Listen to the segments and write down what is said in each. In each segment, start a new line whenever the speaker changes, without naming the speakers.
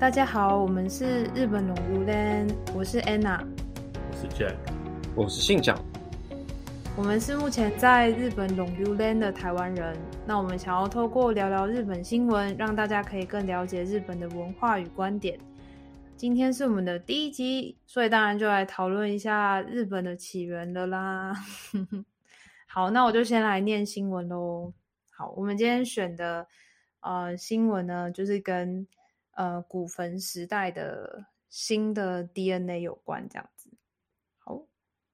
大家好，我们是日本龙如 land，我是 Anna，
我是 Jack，
我是信长。
我们是目前在日本龙如 land 的台湾人。那我们想要透过聊聊日本新闻，让大家可以更了解日本的文化与观点。今天是我们的第一集，所以当然就来讨论一下日本的起源了啦。好，那我就先来念新闻喽。好，我们今天选的呃新闻呢，就是跟呃古坟时代的新的 DNA 有关，这样子。好，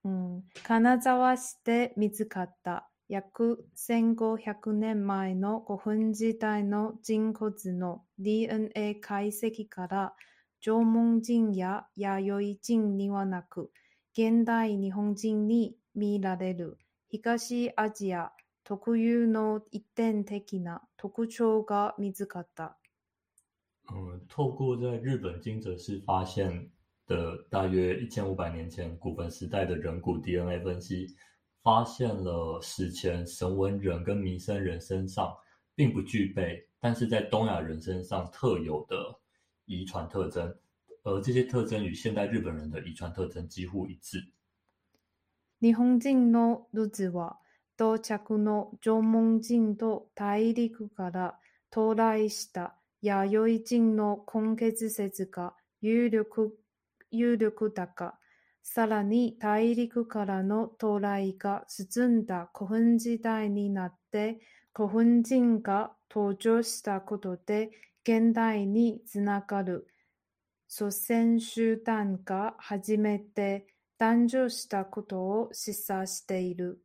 嗯，金沢市で見つかった約千五百年前の古墳時代の人骨の DNA 解析から縄文人や弥生人にはなく、現代日本人に見られる東アジア特有の一点的な特徴が見つかった。
嗯，透过在日本金泽市发现的大约一千五百年前古坟时代的人骨 DNA 分析，发现了史前神文人跟弥生人身上并不具备，但是在东亚人身上特有的遗传特征，而这些特征与现代日本人的遗传特征几乎一致。
日本人のルツは到着の縄文人と大陸から到来した 弥生人の根血説が有力有力だが、さらに大陸からの到来が進んだ古墳時代になって古墳人が登場したことで現代につながる祖先集団が初めて誕生したことを示唆している。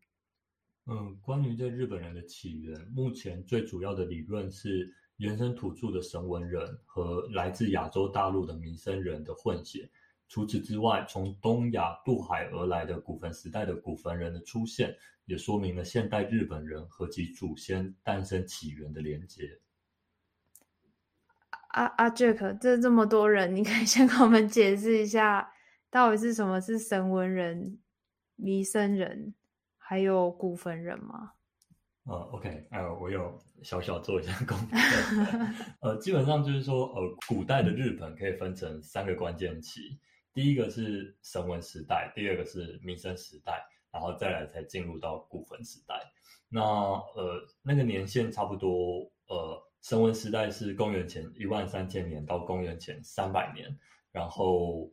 嗯，关于这日本人的起源，目前最主要的理论是原生土著的神文人和来自亚洲大陆的弥生人的混血。除此之外，从东亚渡海而来的古坟时代的古坟人的出现，也说明了现代日本人和其祖先诞生起源的连结。
阿阿 Jack，这这么多人，你可以先跟我们解释一下，到底是什么是神文人、弥生人，还有古坟人吗？
呃，OK，呃，我有小小做一下功课。呃，基本上就是说，呃，古代的日本可以分成三个关键期，第一个是神文时代，第二个是民生时代，然后再来才进入到古坟时代。那呃，那个年限差不多，呃。神文时代是公元前一万三千年到公元前三百年，然后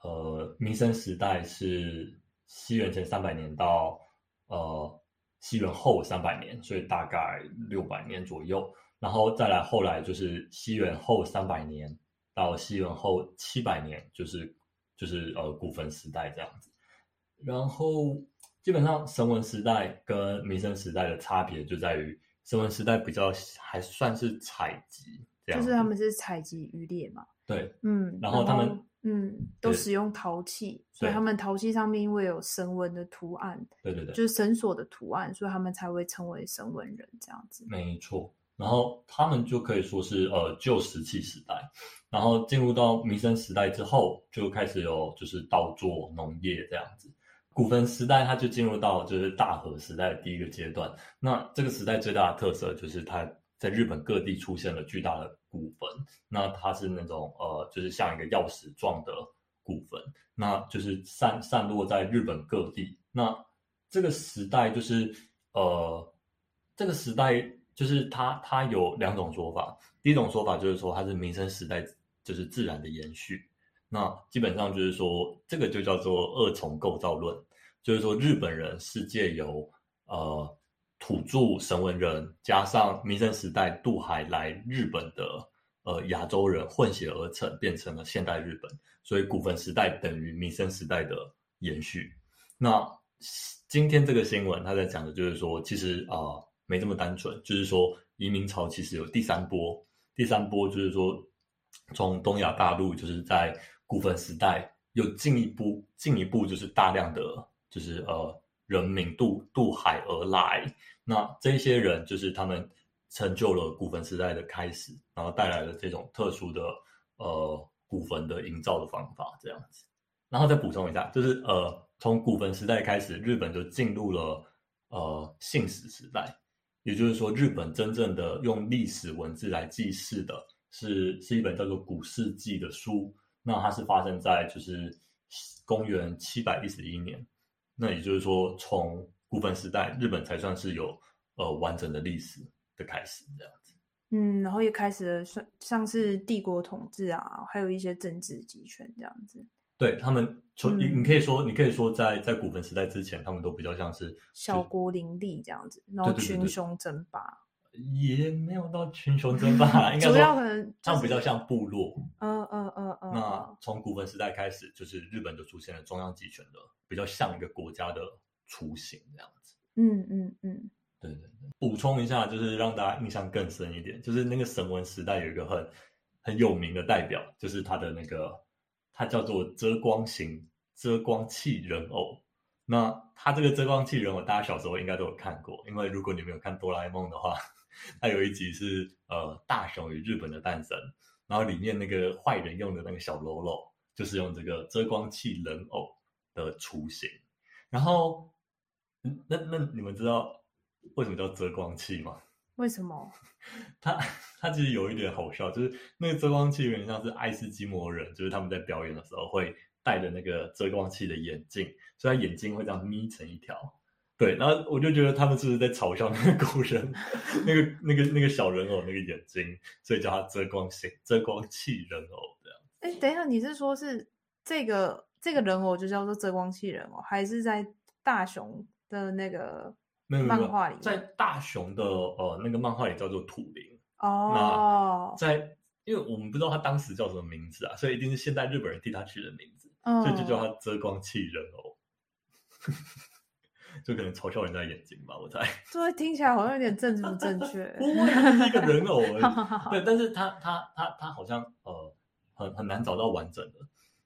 呃，弥生时代是西元前三百年到呃西元后三百年，所以大概六百年左右，然后再来后来就是西元后三百年到西元后七百年，就是就是呃古坟时代这样子，然后基本上神文时代跟民生时代的差别就在于。神文时代比较还算是采集，这样
就是他们是采集渔猎嘛。
对，
嗯，
然后他们
嗯都使用陶器，所以他们陶器上面因为有神文的图案，
对对对，
就是绳索的图案，所以他们才会称为神文人这样子。
没错，然后他们就可以说是呃旧石器时代，然后进入到弥生时代之后，就开始有就是稻作农业这样子。古坟时代，它就进入到就是大和时代的第一个阶段。那这个时代最大的特色就是它在日本各地出现了巨大的古坟。那它是那种呃，就是像一个钥匙状的古坟，那就是散散落在日本各地。那这个时代就是呃，这个时代就是它它有两种说法。第一种说法就是说它是民生时代，就是自然的延续。那基本上就是说，这个就叫做二重构造论。就是说，日本人是借由呃土著神文人加上弥生时代渡海来日本的呃亚洲人混血而成，变成了现代日本。所以古坟时代等于弥生时代的延续。那今天这个新闻他在讲的就是说，其实啊没这么单纯。就是说，移民潮其实有第三波，第三波就是说从东亚大陆就是在古坟时代又进一步进一步就是大量的。就是呃，人民渡渡海而来，那这些人就是他们成就了古坟时代的开始，然后带来了这种特殊的呃古坟的营造的方法，这样子。然后再补充一下，就是呃，从古坟时代开始，日本就进入了呃信史时代，也就是说，日本真正的用历史文字来记事的是是一本叫做《古世纪》的书。那它是发生在就是公元七百一十一年，那也就是说，从古坟时代，日本才算是有呃完整的历史的开始这样子。
嗯，然后也开始了像像是帝国统治啊，还有一些政治集权这样子。
对他们，从你你可以说，你可以说，在在古坟时代之前，他们都比较像是
小国林立这样子，然后群雄争霸，
也没有到群雄争霸，应该
主要可能
他们比较像部落。
嗯嗯嗯嗯。
那从古坟时代开始，就是日本就出现了中央集权的，比较像一个国家的雏形这样子。
嗯嗯嗯。
对对对，补充一下，就是让大家印象更深一点，就是那个神文时代有一个很很有名的代表，就是他的那个。它叫做遮光型遮光器人偶。那它这个遮光器人偶，大家小时候应该都有看过，因为如果你没有看哆啦 A 梦的话，它有一集是呃大雄与日本的诞生，然后里面那个坏人用的那个小喽啰，就是用这个遮光器人偶的雏形。然后，那那你们知道为什么叫遮光器吗？
为什么？
它它其实有一点好笑，就是那个遮光器有点像是爱斯基摩人，就是他们在表演的时候会戴的那个遮光器的眼镜，所以他眼睛会这样眯成一条。对，然后我就觉得他们是不是在嘲笑那个古人，那个那个那个小人偶那个眼睛，所以叫他遮光型遮光器人偶这样。
哎，等一下，你是说是这个这个人偶就叫做遮光器人偶，还是在大雄的那个？漫画里，
在大雄的呃那个漫画里叫做土灵
哦。
那在，因为我们不知道他当时叫什么名字啊，所以一定是现代日本人替他取的名字，所以就叫他遮光器人偶，就可能嘲笑人家眼睛吧，我猜。
对，听起来好像有点政治不正确。
不会，是一个人偶而已。对，但是他他他他好像呃很很难找到完整的，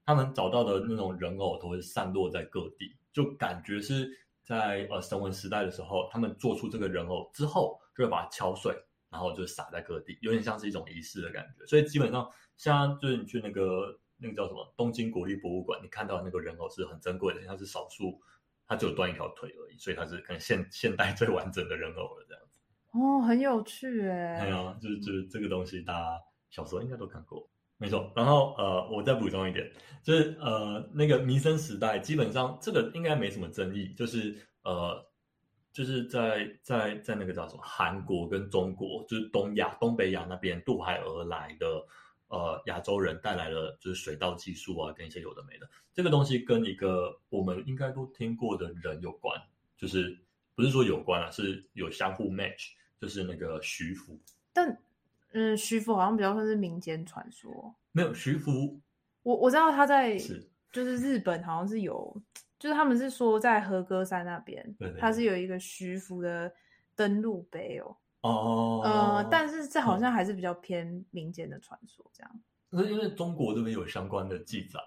他们找到的那种人偶都会散落在各地，就感觉是。在呃神文时代的时候，他们做出这个人偶之后，就会把它敲碎，然后就撒在各地，有点像是一种仪式的感觉。所以基本上，像就是你去那个那个叫什么东京国立博物馆，你看到那个人偶是很珍贵的，它是少数，它只有断一条腿而已，所以它是可能现现代最完整的人偶了这样子。
哦，很有趣哎。
对啊，就是就是这个东西，大家小时候应该都看过。没错，然后呃，我再补充一点，就是呃，那个弥生时代，基本上这个应该没什么争议，就是呃，就是在在在那个叫什么韩国跟中国，就是东亚、东北亚那边渡海而来的呃亚洲人带来了就是水稻技术啊，跟一些有的没的，这个东西跟一个我们应该都听过的人有关，就是不是说有关啊，是有相互 match，就是那个徐福，
但。嗯，徐福好像比较算是民间传说。
没有徐福，
我我知道他在，就是日本好像是有，就是他们是说在和歌山那边，他是有一个徐福的登陆碑哦。
哦。
呃，但是这好像还是比较偏民间的传说这样。
是因为中国这边有相关的记载，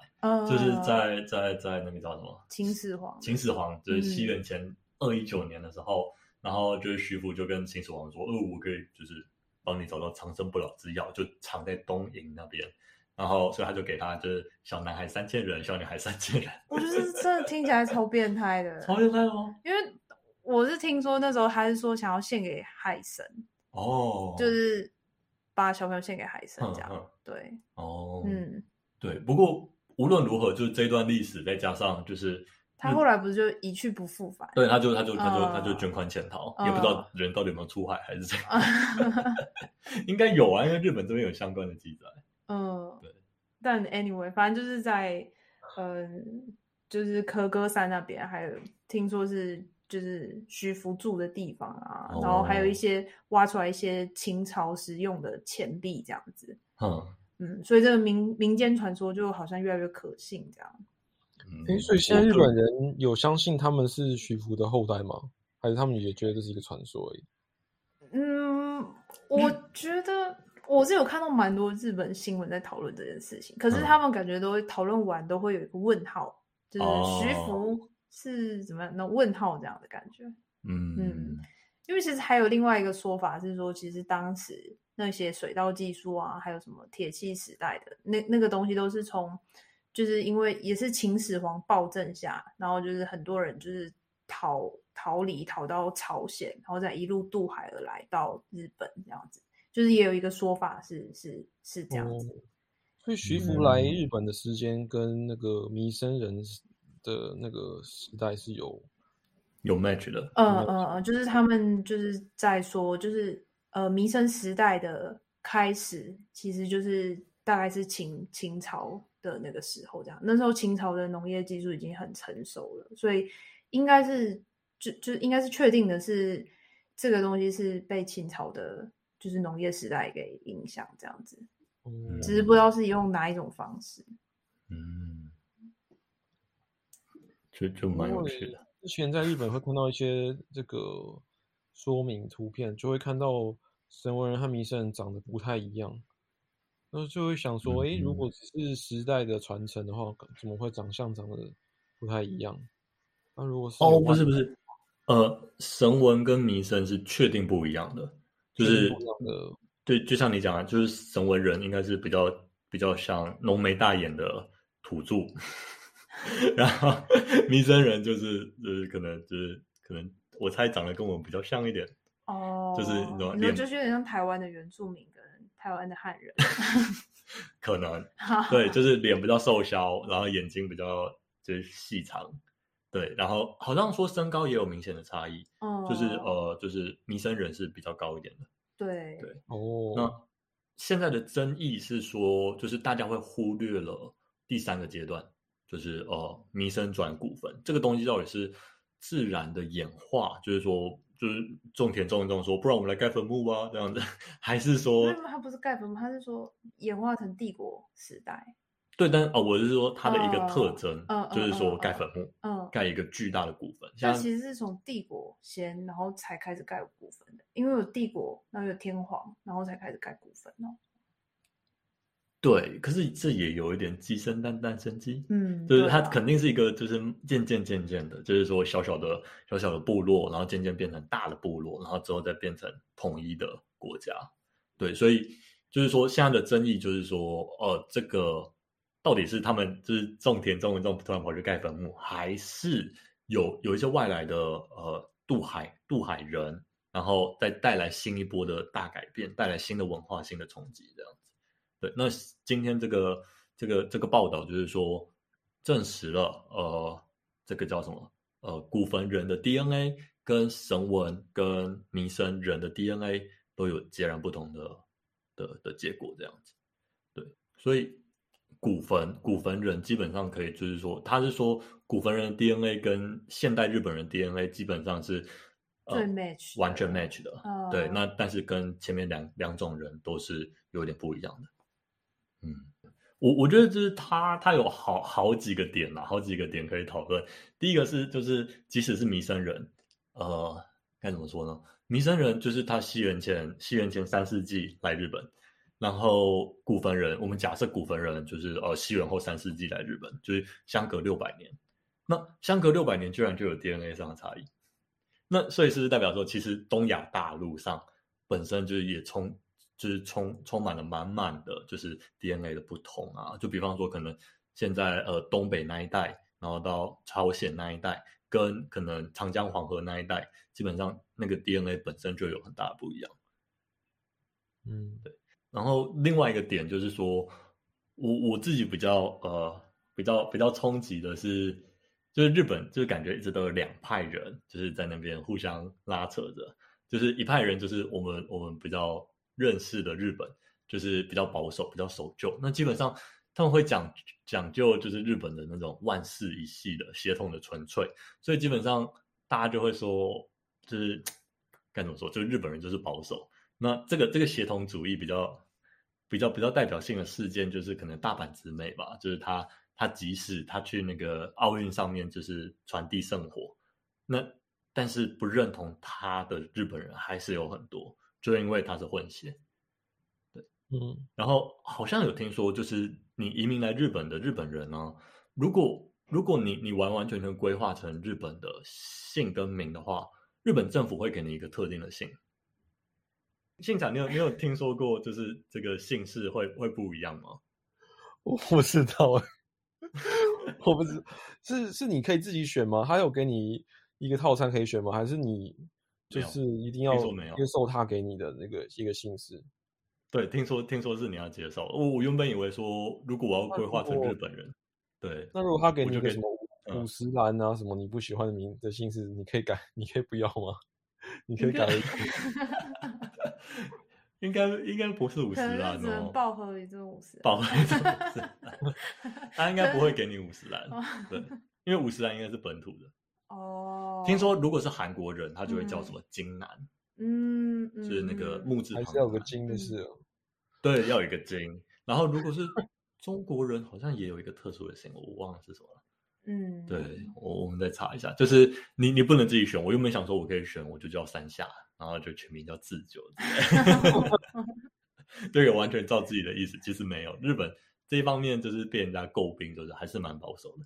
就是在在在那个叫什么
秦始皇，
秦始皇就是西元前二一九年的时候，然后就是徐福就跟秦始皇说，呃，我可以就是。帮你找到长生不老之药，就藏在东瀛那边，然后所以他就给他就是小男孩三千人，小女孩三千人。
我觉得这听起来超变态的，
超变态吗？
因为我是听说那时候他是说想要献给海神
哦，
就是把小朋友献给海神这样。对，
哦，
嗯，
对。不过无论如何，就是这段历史再加上就是。
他后来不是就一去不复返？
对，他就他就他就他就捐款潜逃，也不知道人到底有没有出海还是怎样。应该有啊，因为日本这边有相关的记载。
嗯，
对。
但 anyway，反正就是在嗯，就是科歌山那边，还有听说是就是徐福住的地方啊，然后还有一些挖出来一些清朝时用的钱币这样子。
嗯
嗯，所以这个民民间传说就好像越来越可信这样。
哎，所以现在日本人有相信他们是徐福的后代吗？还是他们也觉得这是一个传说而已？
嗯，我觉得我是有看到蛮多日本新闻在讨论这件事情，可是他们感觉都会讨论完都会有一个问号，就是徐福是怎么样那问号这样的感觉。
嗯
嗯，因为其实还有另外一个说法是说，其实当时那些水稻技术啊，还有什么铁器时代的那那个东西，都是从。就是因为也是秦始皇暴政下，然后就是很多人就是逃逃离，逃到朝鲜，然后再一路渡海而来到日本这样子。就是也有一个说法是是是这样子。
所以徐福来日本的时间跟那个弥生人的那个时代是有
有 match 的。
嗯嗯嗯，就是他们就是在说，就是呃弥生时代的开始，其实就是大概是秦秦朝的那个时候这样。那时候秦朝的农业技术已经很成熟了，所以应该是就就应该是确定的是这个东西是被秦朝的，就是农业时代给影响这样子。只是不知道是用哪一种方式。
嗯，就就蛮有趣的。
之前在日本会看到一些这个说明图片，就会看到神文人和弥生人长得不太一样，那就会想说：哎，如果只是时代的传承的话，怎么会长相长得不太一样？那如果是
哦，不是不是，呃，神文跟弥生是确定不一样的，就是
的。
对，就像你讲的，就是神文人应该是比较比较像浓眉大眼的土著，然后弥生人就是就是可能就是可能我猜长得跟我们比较像一点
哦，
就是
你说就是有点像台湾的原住民跟台湾的汉人，
可能对，就是脸比较瘦削，然后眼睛比较就是细长，对，然后好像说身高也有明显的差异，哦，就是呃就是弥生人是比较高一点的。
对
对
哦，
那现在的争议是说，就是大家会忽略了第三个阶段，就是呃，弥生转古坟这个东西到底是自然的演化，就是说，就是种田种一种说，不然我们来盖坟墓吧，这样子，还是说，
它不是盖坟墓，它是说演化成帝国时代。
对，但哦，我是说它的一个特征，就是说盖坟墓，嗯，盖一个巨大的古坟。
它其实是从帝国先，然后才开始盖古坟的，因为有帝国，然后有天皇，然后才开始盖古坟哦。
对，可是这也有一点鸡生蛋，蛋生鸡，
嗯，
就是它肯定是一个，就是渐渐渐渐的，就是说小小的小小的部落，然后渐渐变成大的部落，然后之后再变成统一的国家。对，所以就是说现在的争议就是说，呃，这个。到底是他们就是种田种一种突然跑去盖坟墓，还是有有一些外来的呃渡海渡海人，然后再带来新一波的大改变，带来新的文化、新的冲击这样子？对，那今天这个这个这个报道就是说证实了，呃，这个叫什么？呃，古坟人的 DNA 跟神文跟弥生人的 DNA 都有截然不同的的的结果这样子。对，所以。古坟古坟人基本上可以，就是说，他是说古坟人的 DNA 跟现代日本人 DNA 基本上是
最 match
完全 match 的。对，那但是跟前面两两种人都是有点不一样的。嗯，我我觉得就是他他有好好几个点呐，好几个点可以讨论。第一个是就是即使是弥生人，呃，该怎么说呢？弥生人就是他西元前西元前三世纪来日本。然后古坟人，我们假设古坟人就是呃西元后三世纪来日本，就是相隔六百年。那相隔六百年，居然就有 DNA 上的差异。那所以是代表说，其实东亚大陆上本身就是也充，就是充充满了满满的，就是 DNA 的不同啊。就比方说，可能现在呃东北那一带，然后到朝鲜那一带，跟可能长江黄河那一带，基本上那个 DNA 本身就有很大的不一样。
嗯，
对。然后另外一个点就是说，我我自己比较呃比较比较冲击的是，就是日本就是感觉一直都有两派人，就是在那边互相拉扯着，就是一派人就是我们我们比较认识的日本，就是比较保守、比较守旧。那基本上他们会讲讲究就是日本的那种万世一系的协同的纯粹，所以基本上大家就会说，就是该怎么说，就是日本人就是保守。那这个这个协同主义比较。比较比较代表性的事件就是可能大阪直美吧，就是他他即使他去那个奥运上面就是传递圣火，那但是不认同他的日本人还是有很多，就因为他是混血，对，
嗯，
然后好像有听说就是你移民来日本的日本人呢，如果如果你你完完全全规划成日本的姓跟名的话，日本政府会给你一个特定的姓。姓长，你有你有听说过，就是这个姓氏会会不一样吗？
我不知道，我不知是是你可以自己选吗？他有给你一个套餐可以选吗？还是你就是一定要接受他给你的那个一个姓氏？
对，听说听说是你要接受。我我原本以为说，如果我要规划成日本人，对，
那如果他给你一个什么
嗯
五十岚啊，什么你不喜欢的名的姓氏，你可以改，你可以不要吗？你可以
应该
改
应该应该不是五十岚哦，
爆合一这五十。
报一种五十 岚，他应该不会给你五十岚，
哦
对，因为五十岚应该是本土的。
哦，
听说如果是韩国人，他就会叫什么金南，
嗯，嗯，
就是那个
嗯
木字
还是要有个金的是哦。
对，要有一个金。然后如果是中国人，好像也有一个特殊的姓，我忘了是什么了。
嗯，
对，我我们再查一下。就是你你不能自己选，我又没想说我可以选，我就叫三下，然后就全名叫自救之类的。对，完全照自己的意思，其实没有。日本这一方面就是被人家诟病，就是还是蛮保守的。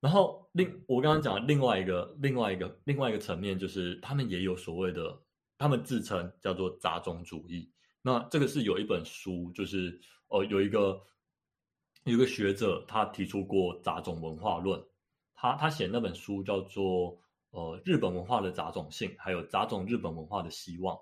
对，然后另我刚刚讲的另外一个另外一个另外一个层面，就是他们也有所谓的，他们自称叫做杂种主义。那这个是有一本书，就是呃有一个有一个学者他提出过杂种文化论，他他写那本书叫做呃日本文化的杂种性，还有杂种日本文化的希望。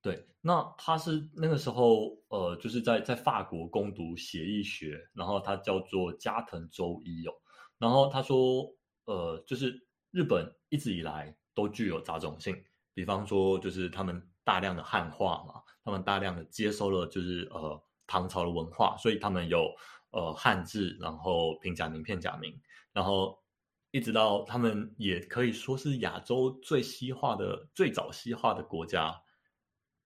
对，那他是那个时候呃就是在在法国攻读协议学，然后他叫做加藤周一哦，然后他说呃就是日本一直以来都具有杂种性，比方说就是他们大量的汉化嘛，他们大量的接收了就是呃唐朝的文化，所以他们有呃汉字，然后平假名、片假名，然后一直到他们也可以说是亚洲最西化的、最早西化的国家。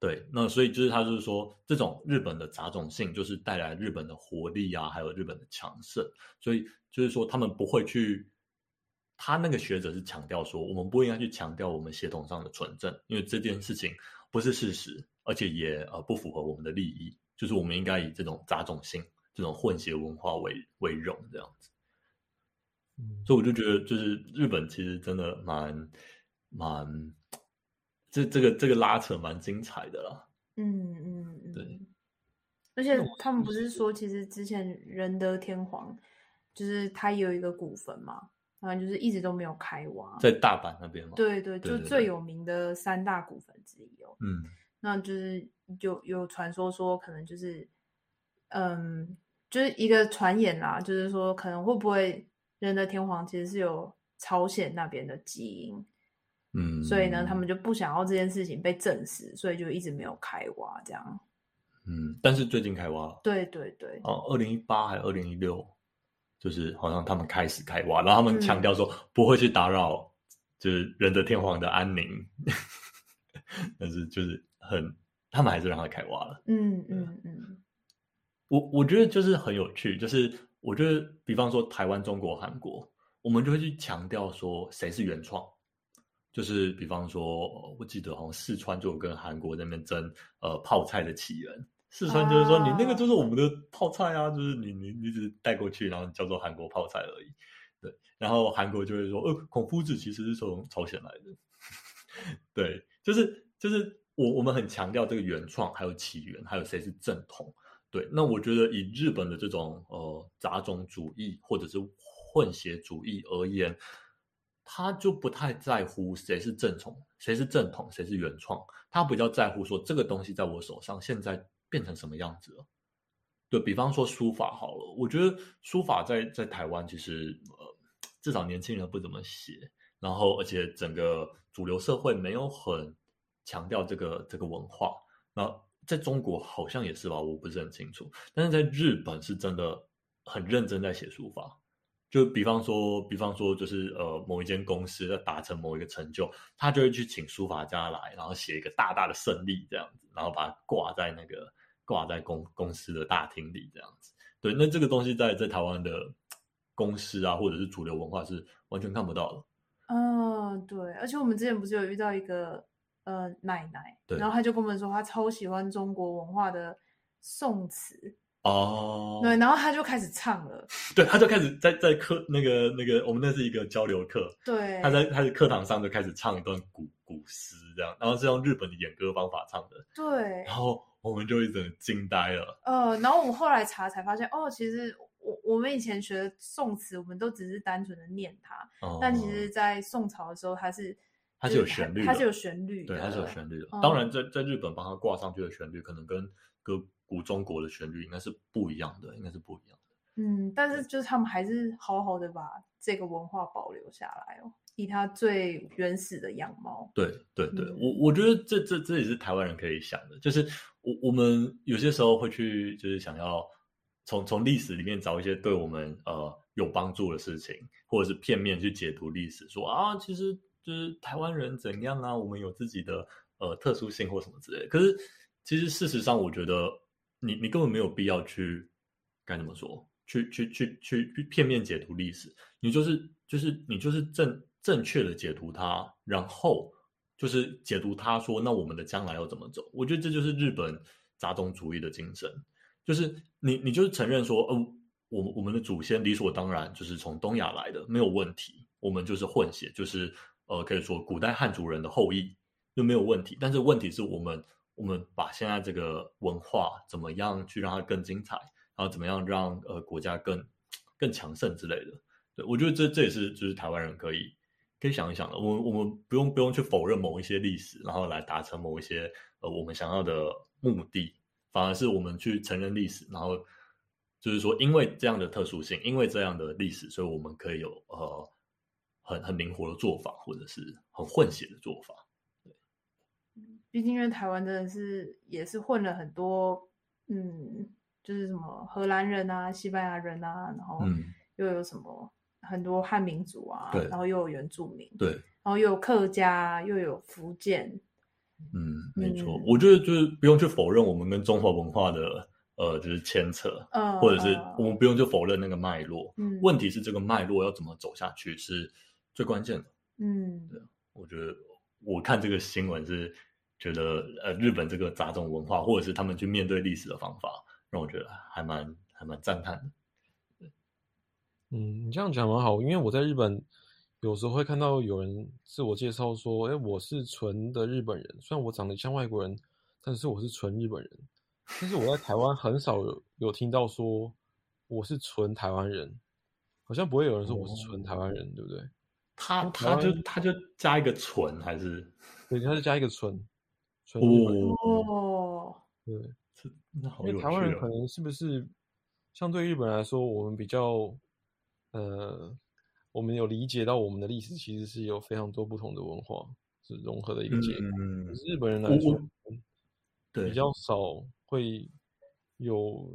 对，那所以就是他就是说，这种日本的杂种性，就是带来日本的活力啊，还有日本的强盛。所以就是说，他们不会去，他那个学者是强调说，我们不应该去强调我们血统上的纯正，因为这件事情不是事实，而且也呃不符合我们的利益。就是我们应该以这种杂种性、这种混血文化为为荣，这样子。
嗯，
所以我就觉得，就是日本其实真的蛮蛮，这这个这个拉扯蛮精彩的啦。
嗯嗯嗯，
对。
而且他们不是说，其实之前仁德天皇就是他也有一个古坟嘛，然后就是一直都没有开挖。
在大阪那边嘛，，
对对，
对对对
就最有名的三大古坟之一哦。
嗯
那就是有有传说说，可能就是，嗯，就是一个传言啦，就是说可能会不会仁德天皇其实是有朝鲜那边的基因，
嗯，
所以呢，他们就不想要这件事情被证实，所以就一直没有开挖这样。
嗯，但是最近开挖了，
对对对，
哦，二零一八还是二零一六，就是好像他们开始开挖，然后他们
嗯。
强调说不会去打扰，就是仁德天皇的安宁，但是就是很，他们还是让他开挖了。
嗯嗯嗯。
我我觉得就是很有趣，就是我觉得，比方说台湾、中国、韩国，我们就会去强调说谁是原创，就是比方说，我记得好像四川就有跟韩国那边争呃泡菜的起源，四川就是说你那个就是我们的泡菜啊，就是你你你只是带过去，然后叫做韩国泡菜而已，对，然后韩国就会说，呃，孔夫子其实是从朝鲜来的，对，就是就是我我们很强调这个原创，还有起源，还有谁是正统。对，那我觉得以日本的这种呃杂种主义或者是混血主义而言，他就不太在乎谁是正统，谁是正统，谁是原创，他比较在乎说这个东西在我手上现在变成什么样子了。对比方说书法好了，我觉得书法在在台湾其实呃至少年轻人不怎么写，然后而且整个主流社会没有很强调这个这个文化，那。在中国好像也是吧，我不是很清楚。但是在日本是真的很认真在写书法，就比方说，比方说就是呃某一间公司要达成某一个成就，他就会去请书法家来，然后写一个大大的胜利这样子，然后把它挂在那个挂在公公司的大厅里这样子。对，那这个东西在在台湾的公司啊，或者是主流文化是完全看不到的。
嗯，对，而且我们之前不是有遇到一个。呃，奶奶，
对
然后他就跟我们说，他超喜欢中国文化的宋词
哦，
对，然后他就开始唱了，
对，他就开始在在课那个那个，我们那是一个交流课，
对，
他在他的课堂上就开始唱一段古古诗，这样，然后是用日本的演歌方法唱的，
对，
然后我们就一整惊呆了，
呃，然后我们后来查才发现，哦，其实我我们以前学的宋词，我们都只是单纯的念它，
哦、
但其实，在宋朝的时候，它是。
它是有旋律的，
它是有旋律的，
对，它是有旋律的。
哦
当然在，在日本帮它挂上去的旋律，可能跟跟古中国的旋律应该是不一样的，应该是不一样的。
嗯，但是就是他们还是好好的把这个文化保留下来哦，以它最原始的样貌。
对对对，
嗯
我我觉得这这这也是台湾人可以想的，就是我我们有些时候会去，就是想要从从历史里面找一些对我们呃有帮助的事情，或者是片面去解读历史，说啊，其实就是台湾人怎样啊，我们有自己的呃特殊性或什么之类的。可是其实事实上，我觉得你你根本没有必要去该怎么说，去去去去片面解读历史，你就是就是你就是正正确的解读它，然后就是解读它说，那我们的将来要怎么走？我觉得这就是日本杂种主义的精神，就是你你就是承认说，哦，我们我们的祖先理所当然就是从东亚来的，没有问题，我们就是混血，就是呃可以说古代汉族人的后裔就没有问题。但是问题是我们我们把现在这个文化怎么样去让它更精彩，然后怎么样让呃国家更更强盛之类的。对我觉得这这也是就是台湾人可以可以想一想的。我们我们不用不用去否认某一些历史，然后来达成某一些呃我们想要的目的，反而是我们去承认历史，然后就是说因为这样的特殊性，因为这样的历史，所以我们可以有呃很很灵活的做法，或者是很混血的做法。
毕竟因为台湾真的是也是混了很多，嗯，就是什么荷兰人啊、西班牙人啊，然后
嗯，
又有什么很多汉民族啊，
对
然后又有原住民，
对，
然后又有客家，又有福建，
嗯，没错，
嗯
我觉得就是不用去否认我们跟中华文化的呃就是牵扯，
呃，
或者是
呃
我们不用去否认那个脉络。
嗯
问题是这个脉络要怎么走下去是最关键的。
嗯对
我觉得我看这个新闻是觉得呃日本这个杂种文化，或者是他们去面对历史的方法，让我觉得还蛮还蛮赞叹的。
嗯，你这样讲蛮好，因为我在日本有时候会看到有人自我介绍说：“哎，我是纯的日本人，虽然我长得像外国人，但是我是纯日本人。”但是我在台湾很少有有听到说我是纯台湾人，好像不会有人说我是纯台湾人，对不对？
他他就他就加一个纯还是
对，他就加一个纯，
哦，
哦，
对，
那好有趣
因为台湾人可
哦。
能是不是相对日本来说，我们比较呃，我们有理解到我们的历史其实是有非常多不同的文化是融合的一个结果。
嗯
可，是日本人来
我
说
我，对
比较少会有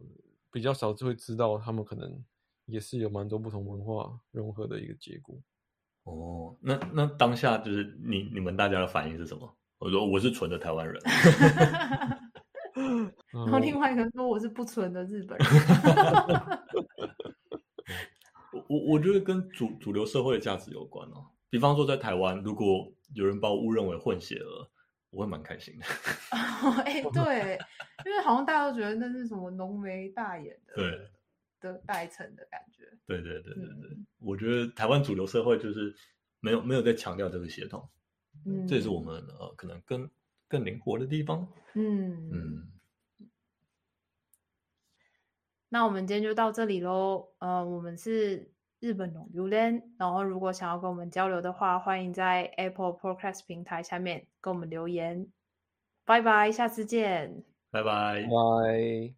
比较少就会知道他们可能也是有蛮多不同文化融合的一个结果。
哦，那那当下就是你你们大家的反应是什么？我说我是纯的台湾人，
然
然后另外一个人说我是不纯的日本人，
我我我觉得跟主主流社会的价值有关哦。比方说在台湾，如果有人把我误认为混血儿，我会蛮开心的。
哎、对，因为好像大家都觉得那是什么浓眉大眼的，
对
的代称的感觉，
对对对对对，
嗯
我觉得台湾主流社会就是没有没有在强调这个协同，
嗯，
这也是我们呃可能更更灵活的地方。
嗯嗯。
嗯，
那我们今天就到这里喽。呃，我们是日本龙榴莲，然后如果想要跟我们交流的话，欢迎在 Apple Podcast 平台下面跟我们留言。拜拜，下次见。
拜拜。
拜。